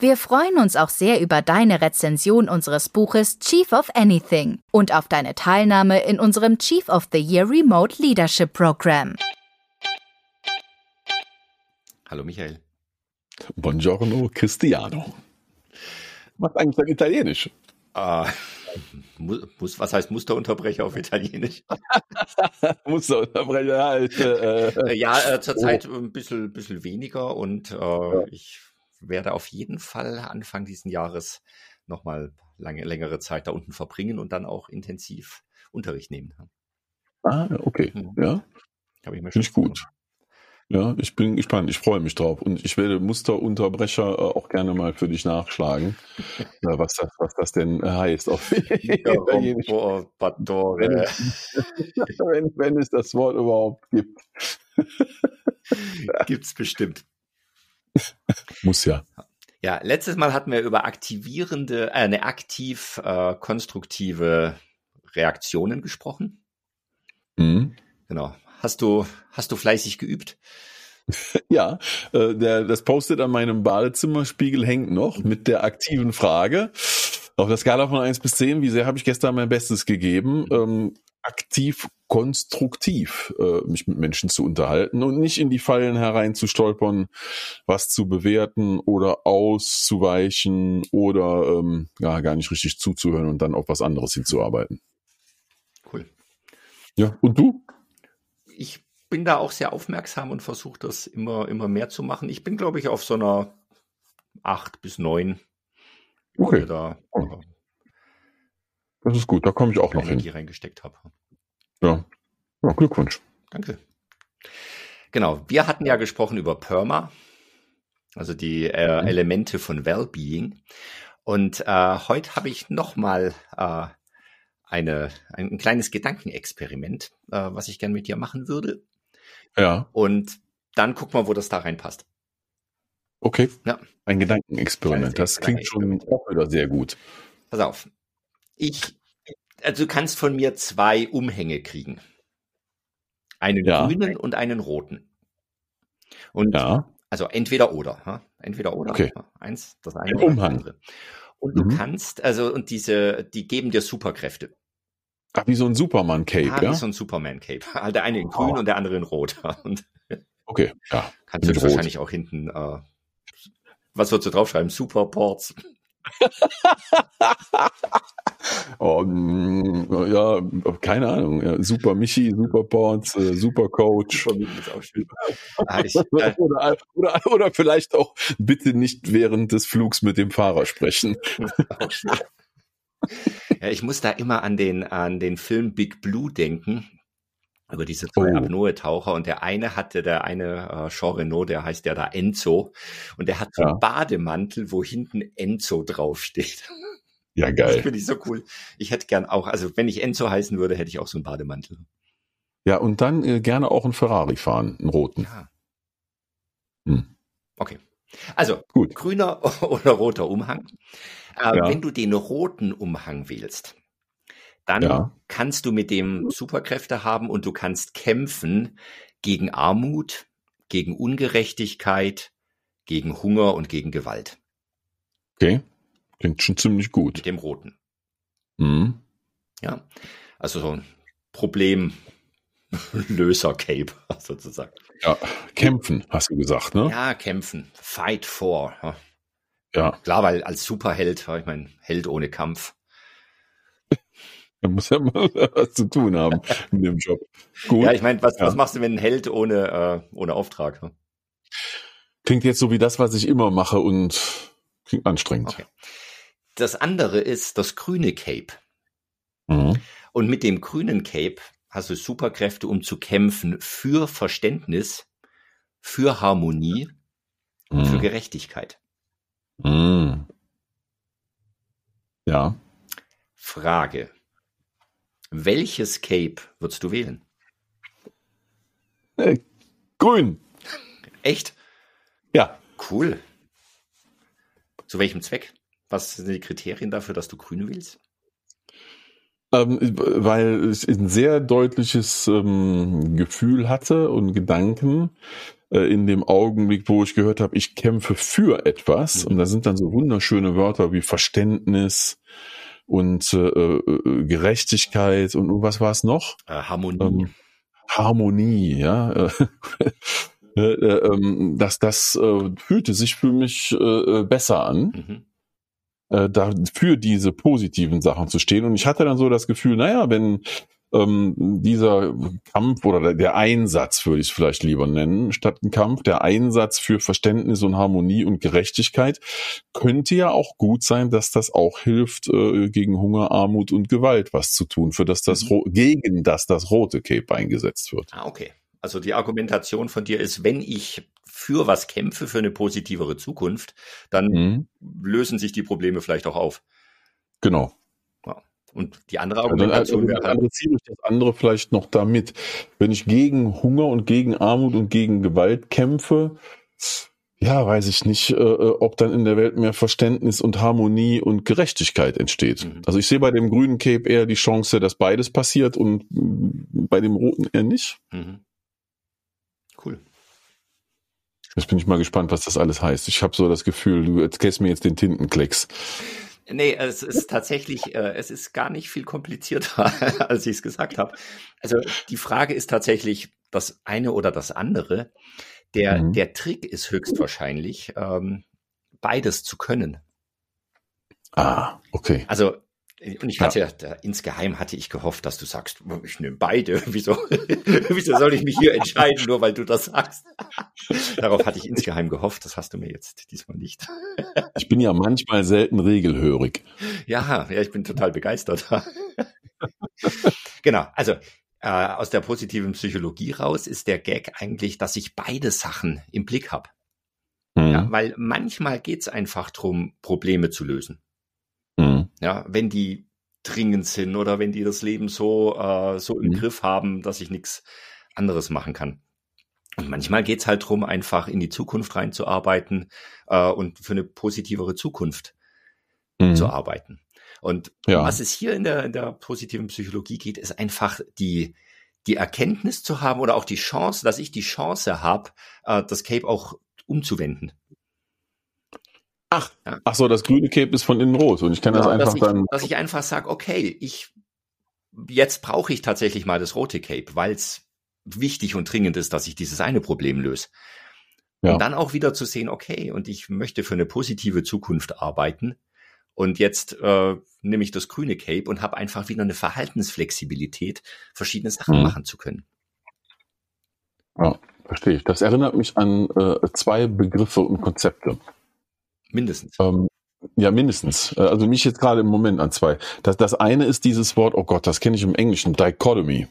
Wir freuen uns auch sehr über deine Rezension unseres Buches Chief of Anything und auf deine Teilnahme in unserem Chief of the Year Remote Leadership Program. Hallo Michael. Buongiorno Cristiano. Was eigentlich dein Italienisch? Äh, muss, was heißt Musterunterbrecher auf Italienisch? Musterunterbrecher halt. Äh, ja, äh, zurzeit oh. ein bisschen, bisschen weniger und äh, ja. ich werde auf jeden Fall Anfang diesen Jahres nochmal lange, längere Zeit da unten verbringen und dann auch intensiv Unterricht nehmen. Ah, okay. Mhm. Ja. Habe ich mir schon. Finde ich gut. Ja, ich bin gespannt. Ich freue mich drauf. Und ich werde Musterunterbrecher äh, auch gerne mal für dich nachschlagen, ja, was, das, was das denn heißt. Auf wenn, wenn, wenn es das Wort überhaupt gibt. Gibt es bestimmt. Muss ja. Ja, letztes Mal hatten wir über aktivierende, äh, eine aktiv äh, konstruktive Reaktionen gesprochen. Mhm. Genau. Hast du, hast du fleißig geübt? Ja, äh, der, das Post-it an meinem Badezimmerspiegel hängt noch mit der aktiven Frage. Auf der Skala von 1 bis 10, wie sehr habe ich gestern mein Bestes gegeben? Ähm, aktiv konstruktiv äh, mich mit Menschen zu unterhalten und nicht in die Fallen hereinzustolpern, was zu bewerten oder auszuweichen oder ähm, ja gar nicht richtig zuzuhören und dann auf was anderes hinzuarbeiten. Cool. Ja, und du? Ich bin da auch sehr aufmerksam und versuche das immer, immer mehr zu machen. Ich bin, glaube ich, auf so einer acht bis neun. Okay. Da, oh. Das ist gut, da komme ich auch noch hin. reingesteckt habe. Ja. ja, Glückwunsch. Danke. Genau, wir hatten ja gesprochen über Perma, also die äh, mhm. Elemente von Wellbeing. Und äh, heute habe ich nochmal äh, eine, ein, ein kleines Gedankenexperiment, äh, was ich gern mit dir machen würde. Ja. Und dann gucken wir, wo das da reinpasst. Okay. Ja. Ein Gedankenexperiment. Das klingt schon sehr gut. Pass auf. Ich also du kannst von mir zwei Umhänge kriegen. Einen ja. grünen und einen roten. Und ja. also entweder oder, ha? entweder oder. Okay. Eins, das eine Ein Umhang. Das andere. Und du mhm. kannst, also und diese, die geben dir Superkräfte. Ach, wie so ein Superman-Cape, ah, ja? Wie so ein Superman-Cape. Also der eine in grün oh. und der andere in rot. Und okay, ja. Kannst du wahrscheinlich auch hinten, äh, was würdest du draufschreiben? Superports. oh, mm, ja, keine Ahnung. Ja, super Michi, Super Ports, äh, Super Coach. Ah, oder, oder, oder vielleicht auch bitte nicht während des Flugs mit dem Fahrer sprechen. ja, ich muss da immer an den, an den Film Big Blue denken über diese zwei oh. Apnoe-Taucher und der eine hatte, der eine äh, Jean Renault, der heißt ja da Enzo und der hat so ja. einen Bademantel, wo hinten Enzo draufsteht. Ja, geil. Das finde ich so cool. Ich hätte gern auch, also wenn ich Enzo heißen würde, hätte ich auch so einen Bademantel. Ja, und dann äh, gerne auch einen Ferrari fahren, einen roten. Ja. Hm. Okay. Also, Gut. grüner oder roter Umhang. Äh, ja. Wenn du den roten Umhang wählst, dann ja. kannst du mit dem Superkräfte haben und du kannst kämpfen gegen Armut, gegen Ungerechtigkeit, gegen Hunger und gegen Gewalt. Okay, klingt schon ziemlich gut. Mit dem Roten. Mhm. Ja, also so ein Problemlöser-Cape sozusagen. Ja, kämpfen, hast du gesagt, ne? Ja, kämpfen. Fight for. Ja. Klar, weil als Superheld, ich meine, Held ohne Kampf. Er muss ja mal was zu tun haben in dem Job. Gut. Ja, ich meine, was, ja. was machst du, wenn ein Held ohne, äh, ohne Auftrag? Ne? Klingt jetzt so wie das, was ich immer mache und klingt anstrengend. Okay. Das andere ist das grüne Cape. Mhm. Und mit dem grünen Cape hast du Superkräfte, um zu kämpfen für Verständnis, für Harmonie, mhm. für Gerechtigkeit. Mhm. Ja. Frage. Welches Cape würdest du wählen? Äh, grün. Echt? Ja. Cool. Zu welchem Zweck? Was sind die Kriterien dafür, dass du grün willst? Ähm, weil ich ein sehr deutliches ähm, Gefühl hatte und Gedanken äh, in dem Augenblick, wo ich gehört habe, ich kämpfe für etwas. Mhm. Und da sind dann so wunderschöne Wörter wie Verständnis und äh, äh, Gerechtigkeit und, was war es noch? Äh, Harmonie. Ähm, Harmonie, ja. Äh, äh, ähm, das, das äh, fühlte sich für mich äh, besser an. Mhm äh, da für diese positiven Sachen zu stehen. Und ich hatte dann so das Gefühl, naja, wenn ähm, dieser Kampf oder der Einsatz, würde ich es vielleicht lieber nennen, statt ein Kampf, der Einsatz für Verständnis und Harmonie und Gerechtigkeit, könnte ja auch gut sein, dass das auch hilft, äh, gegen Hunger, Armut und Gewalt was zu tun, für das das mhm. gegen das das rote Cape eingesetzt wird. Ah, okay. Also die Argumentation von dir ist, wenn ich für was kämpfe, für eine positivere Zukunft, dann mhm. lösen sich die Probleme vielleicht auch auf. Genau. Ja. Und die andere Argumentation also, wäre ich das andere vielleicht noch damit. Wenn ich gegen Hunger und gegen Armut und gegen Gewalt kämpfe, ja, weiß ich nicht, äh, äh, ob dann in der Welt mehr Verständnis und Harmonie und Gerechtigkeit entsteht. Mhm. Also ich sehe bei dem grünen Cape eher die Chance, dass beides passiert und bei dem roten eher nicht. Mhm. Cool. Jetzt bin ich mal gespannt, was das alles heißt. Ich habe so das Gefühl, du erzählst mir jetzt den Tintenklecks. Nee, es ist tatsächlich, äh, es ist gar nicht viel komplizierter, als ich es gesagt habe. Also die Frage ist tatsächlich das eine oder das andere. Der, mhm. der Trick ist höchstwahrscheinlich, ähm, beides zu können. Ah, okay. Also und ich hatte ja. da, insgeheim hatte ich gehofft, dass du sagst, ich nehme beide. Wieso, wieso soll ich mich hier entscheiden, nur weil du das sagst? Darauf hatte ich insgeheim gehofft. Das hast du mir jetzt diesmal nicht. ich bin ja manchmal selten regelhörig. Ja, ja, ich bin total begeistert. genau. Also äh, aus der positiven Psychologie raus ist der Gag eigentlich, dass ich beide Sachen im Blick habe. Mhm. Ja, weil manchmal geht's einfach drum, Probleme zu lösen. Mhm. Ja, wenn die dringend sind oder wenn die das Leben so, äh, so im mhm. Griff haben, dass ich nichts anderes machen kann. Und manchmal geht's halt drum, einfach in die Zukunft reinzuarbeiten äh, und für eine positivere Zukunft mhm. zu arbeiten. Und ja. was es hier in der, in der positiven Psychologie geht, ist einfach die, die Erkenntnis zu haben oder auch die Chance, dass ich die Chance habe, äh, das Cape auch umzuwenden. Ach, ja. ach so, das grüne Cape ist von innen rot und ich kann genau, das einfach dass ich, dann. Dass ich einfach sage, okay, ich jetzt brauche ich tatsächlich mal das rote Cape, weil es wichtig und dringend ist, dass ich dieses eine Problem löse. Ja. Und dann auch wieder zu sehen, okay, und ich möchte für eine positive Zukunft arbeiten. Und jetzt äh, nehme ich das grüne Cape und habe einfach wieder eine Verhaltensflexibilität, verschiedene Sachen mhm. machen zu können. Ja, verstehe ich. Das erinnert mich an äh, zwei Begriffe und Konzepte. Mindestens. Ähm, ja, mindestens. Äh, also mich jetzt gerade im Moment an zwei. Das, das eine ist dieses Wort, oh Gott, das kenne ich im Englischen, Dichotomy.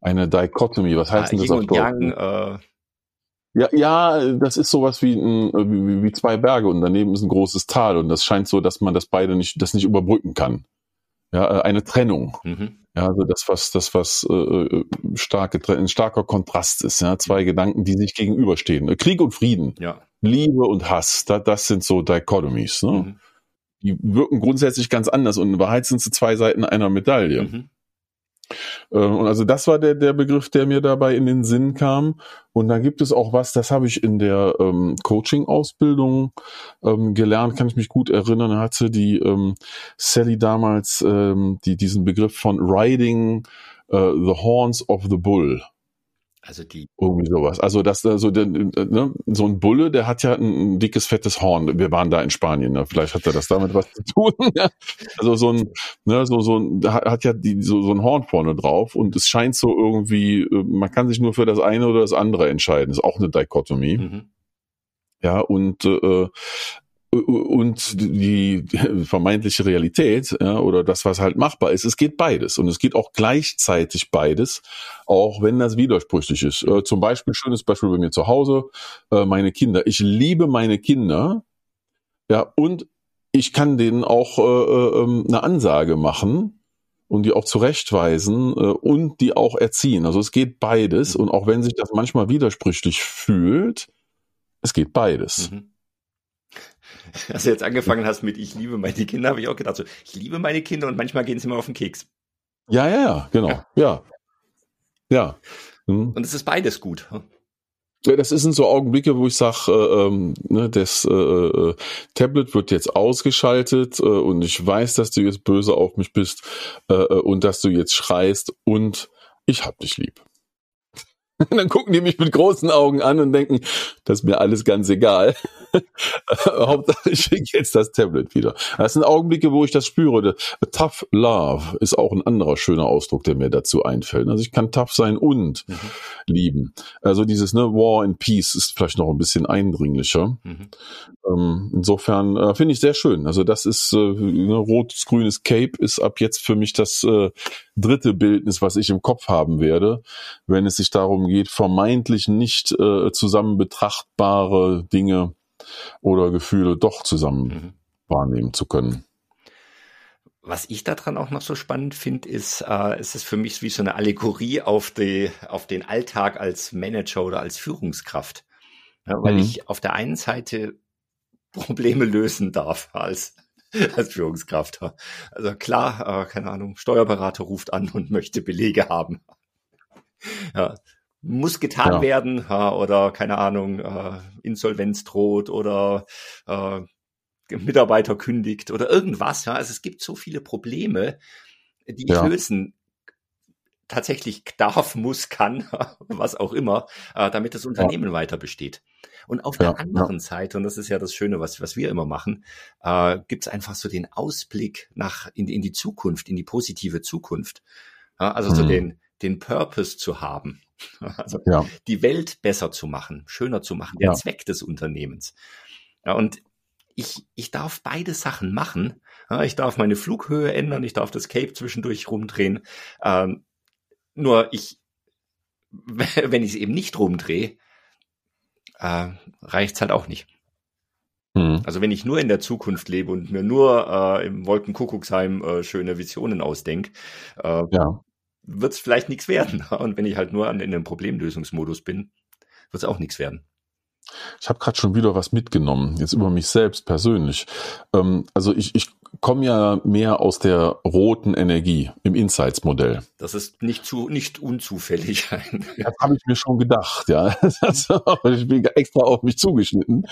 Eine Dichotomy, was heißt ja, denn das auf Deutsch? Yang, äh ja, ja, das ist sowas wie, ein, wie, wie zwei Berge und daneben ist ein großes Tal und das scheint so, dass man das beide nicht, das nicht überbrücken kann. Ja, äh, eine Trennung. Mhm. Ja, also das, was, das, was äh, äh starke, ein starker Kontrast ist, ja, zwei Gedanken, die sich gegenüberstehen. Krieg und Frieden. Ja. Liebe und Hass, da, das sind so Dichotomies. Ne? Mhm. Die wirken grundsätzlich ganz anders und in Wahrheit sind sie zwei Seiten einer Medaille. Mhm. Ähm, und also das war der, der Begriff, der mir dabei in den Sinn kam. Und da gibt es auch was, das habe ich in der ähm, Coaching-Ausbildung ähm, gelernt, kann ich mich gut erinnern. Da hatte die ähm, Sally damals ähm, die, diesen Begriff von Riding uh, the Horns of the Bull also die. Irgendwie sowas. Also das, also der, ne, so ein Bulle, der hat ja ein, dickes, fettes Horn. Wir waren da in Spanien, ne? vielleicht hat er das damit was zu tun. also so ein, ne, so, so ein, hat ja die, so, so ein Horn vorne drauf und es scheint so irgendwie, äh, man kann sich nur für das eine oder das andere entscheiden. ist auch eine Dichotomie. Mhm. Ja, und äh, und die vermeintliche Realität ja, oder das, was halt machbar ist, es geht beides und es geht auch gleichzeitig beides, auch wenn das widersprüchlich ist. Äh, zum Beispiel, schönes Beispiel bei mir zu Hause, äh, meine Kinder. Ich liebe meine Kinder, ja, und ich kann denen auch äh, äh, ähm, eine Ansage machen und die auch zurechtweisen äh, und die auch erziehen. Also es geht beides. Mhm. Und auch wenn sich das manchmal widersprüchlich fühlt, es geht beides. Mhm. Als du jetzt angefangen hast mit Ich liebe meine Kinder, habe ich auch gedacht, so, ich liebe meine Kinder und manchmal gehen sie mir auf den Keks. Ja, ja, ja, genau. Ja. Ja. Mhm. Und es ist beides gut. Ja, das sind so Augenblicke, wo ich sage, äh, ähm, ne, das äh, äh, Tablet wird jetzt ausgeschaltet äh, und ich weiß, dass du jetzt böse auf mich bist äh, äh und dass du jetzt schreist und ich hab dich lieb. dann gucken die mich mit großen Augen an und denken, das ist mir alles ganz egal. Hauptsache, ich schicke jetzt das Tablet wieder. Das sind Augenblicke, wo ich das spüre. Tough Love ist auch ein anderer schöner Ausdruck, der mir dazu einfällt. Also ich kann tough sein und mhm. lieben. Also dieses ne, War and Peace ist vielleicht noch ein bisschen eindringlicher. Mhm. Ähm, insofern äh, finde ich sehr schön. Also das ist äh, ne, rotes, grünes Cape ist ab jetzt für mich das äh, dritte Bildnis, was ich im Kopf haben werde, wenn es sich darum geht, vermeintlich nicht äh, zusammen betrachtbare Dinge oder Gefühle doch zusammen mhm. wahrnehmen zu können. Was ich daran auch noch so spannend finde, ist, äh, es ist für mich wie so eine Allegorie auf, die, auf den Alltag als Manager oder als Führungskraft. Ja, weil mhm. ich auf der einen Seite Probleme lösen darf als, als Führungskraft. Also klar, äh, keine Ahnung, Steuerberater ruft an und möchte Belege haben. Ja, muss getan ja. werden ja, oder keine Ahnung, äh, Insolvenz droht oder äh, Mitarbeiter kündigt oder irgendwas. Ja. Also es gibt so viele Probleme, die ich ja. lösen tatsächlich darf, muss, kann, was auch immer, äh, damit das Unternehmen ja. weiter besteht. Und auf ja, der anderen ja. Seite, und das ist ja das Schöne, was, was wir immer machen, äh, gibt es einfach so den Ausblick nach in, in die Zukunft, in die positive Zukunft. Ja, also mhm. so den, den Purpose zu haben. Also die Welt besser zu machen, schöner zu machen, der Zweck des Unternehmens. Ja, und ich, ich darf beide Sachen machen. Ich darf meine Flughöhe ändern, ich darf das Cape zwischendurch rumdrehen. Ähm, nur ich, wenn ich es eben nicht rumdrehe, äh, reicht's halt auch nicht. Mhm. Also wenn ich nur in der Zukunft lebe und mir nur äh, im Wolkenkuckucksheim äh, schöne Visionen ausdenke, äh, ja. wird es vielleicht nichts werden. Und wenn ich halt nur an, in einem Problemlösungsmodus bin, wird es auch nichts werden. Ich habe gerade schon wieder was mitgenommen, jetzt über mich selbst persönlich. Ähm, also ich, ich komme ja mehr aus der roten Energie im Insights-Modell. Das ist nicht zu nicht unzufällig. das habe ich mir schon gedacht, ja. ich bin extra auf mich zugeschnitten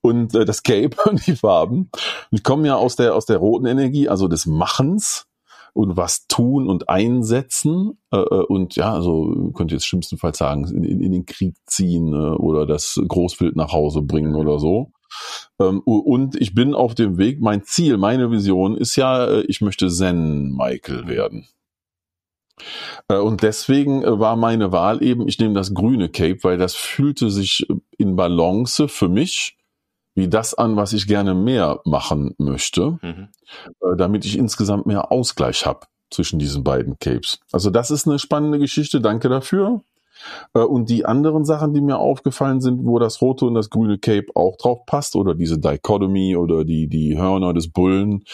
und äh, das Cape und die Farben. Ich komme ja aus der aus der roten Energie, also des Machens und was tun und einsetzen äh, äh und ja, also könnte jetzt schlimmstenfalls sagen, in, in, den Krieg ziehen äh, oder das Großbild nach Hause bringen oder so. Ähm, und ich bin auf dem Weg, mein Ziel, meine Vision ist ja, äh, ich möchte Zen Michael werden. Äh, und deswegen war meine Wahl eben, ich nehme das grüne Cape, weil das fühlte sich in Balance für mich wie das an, was ich gerne mehr machen möchte, mhm. Äh, damit ich insgesamt mehr Ausgleich habe zwischen diesen beiden Capes. Also das ist eine spannende Geschichte, danke dafür. Äh, und die anderen Sachen, die mir aufgefallen sind, wo das rote und das grüne Cape auch drauf passt, oder diese Dichotomy oder die, die Hörner des Bullen,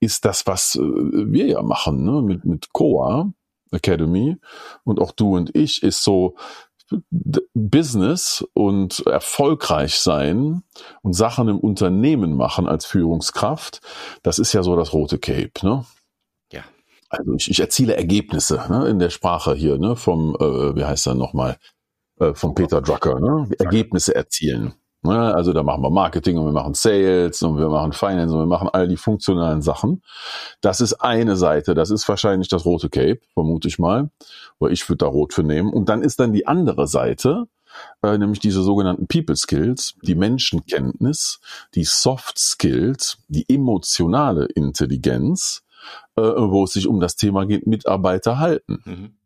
ist das, was äh, wir ja machen, ne? mit, mit Coa Academy. Und auch du und ich ist so, Business und erfolgreich sein und Sachen im Unternehmen machen als Führungskraft, das ist ja so das rote Cape, ne? Ja. Also ich, ich erziele Ergebnisse ne, in der Sprache hier, ne, vom, äh, wie heißt er nochmal, äh, von Peter Drucker, ne? Ergebnisse erzielen. Ne? Also da machen wir Marketing und wir machen Sales und wir machen Finance und wir machen all die funktionalen Sachen. Das ist eine Seite, das ist wahrscheinlich das rote Cape, vermute ich mal. Oder ich würde da rot für nehmen. Und dann ist dann die andere Seite, äh, nämlich diese sogenannten People Skills, die Menschenkenntnis, die Soft Skills, die emotionale Intelligenz, äh, wo es sich um das Thema geht, Mitarbeiter halten. Mhm.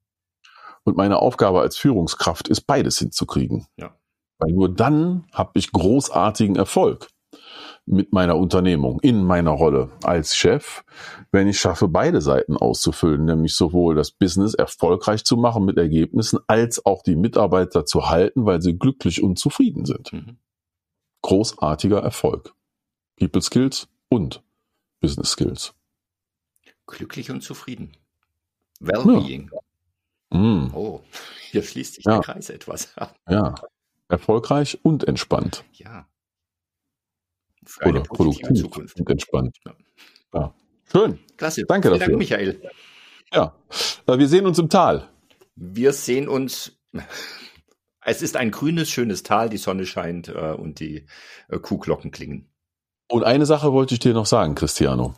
Und meine Aufgabe als Führungskraft ist, beides hinzukriegen. Ja. Weil nur dann habe ich großartigen Erfolg mit meiner Unternehmung, in meiner Rolle als Chef, wenn ich schaffe, beide Seiten auszufüllen, nämlich sowohl das Business erfolgreich zu machen mit Ergebnissen, als auch die Mitarbeiter zu halten, weil sie glücklich und zufrieden sind. Mhm. Großartiger Erfolg. People Skills und Business Skills. Glücklich und zufrieden. Wellbeing. Ja. Mm. Oh, hier schließt sich ja. der Kreis etwas. ja, erfolgreich und entspannt. Ja. Für Oder produktiv Zukunft. und entspannt. Ja. ja. Schön. Klasse. Danke Vielen dafür. Dank, Michael. Ja, äh, wir sehen uns im Tal. Wir sehen uns. Es ist ein grünes, schönes Tal, die Sonne scheint äh, und die äh, Kuhglocken klingen. Und eine Sache wollte ich dir noch sagen, Cristiano.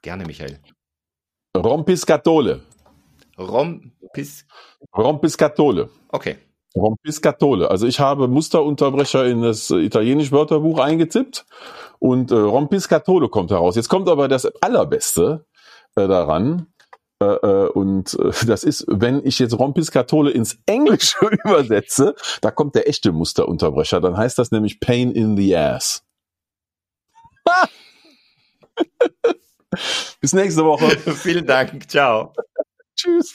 Gerne, Michael. Rompiscatole. Rompis. Rompiscatole. Okay. Rompiscatole. Also ich habe Musterunterbrecher in das italienische Wörterbuch eingetippt und äh, Rompiscatole kommt heraus. Jetzt kommt aber das Allerbeste äh, daran. Äh, äh und äh, das ist, wenn ich jetzt Rompiscatole ins Englische übersetze, da kommt der echte Musterunterbrecher. Dann heißt das nämlich Pain in the Ass. Bis nächste Woche. Vielen Dank. Ciao. Tschüss.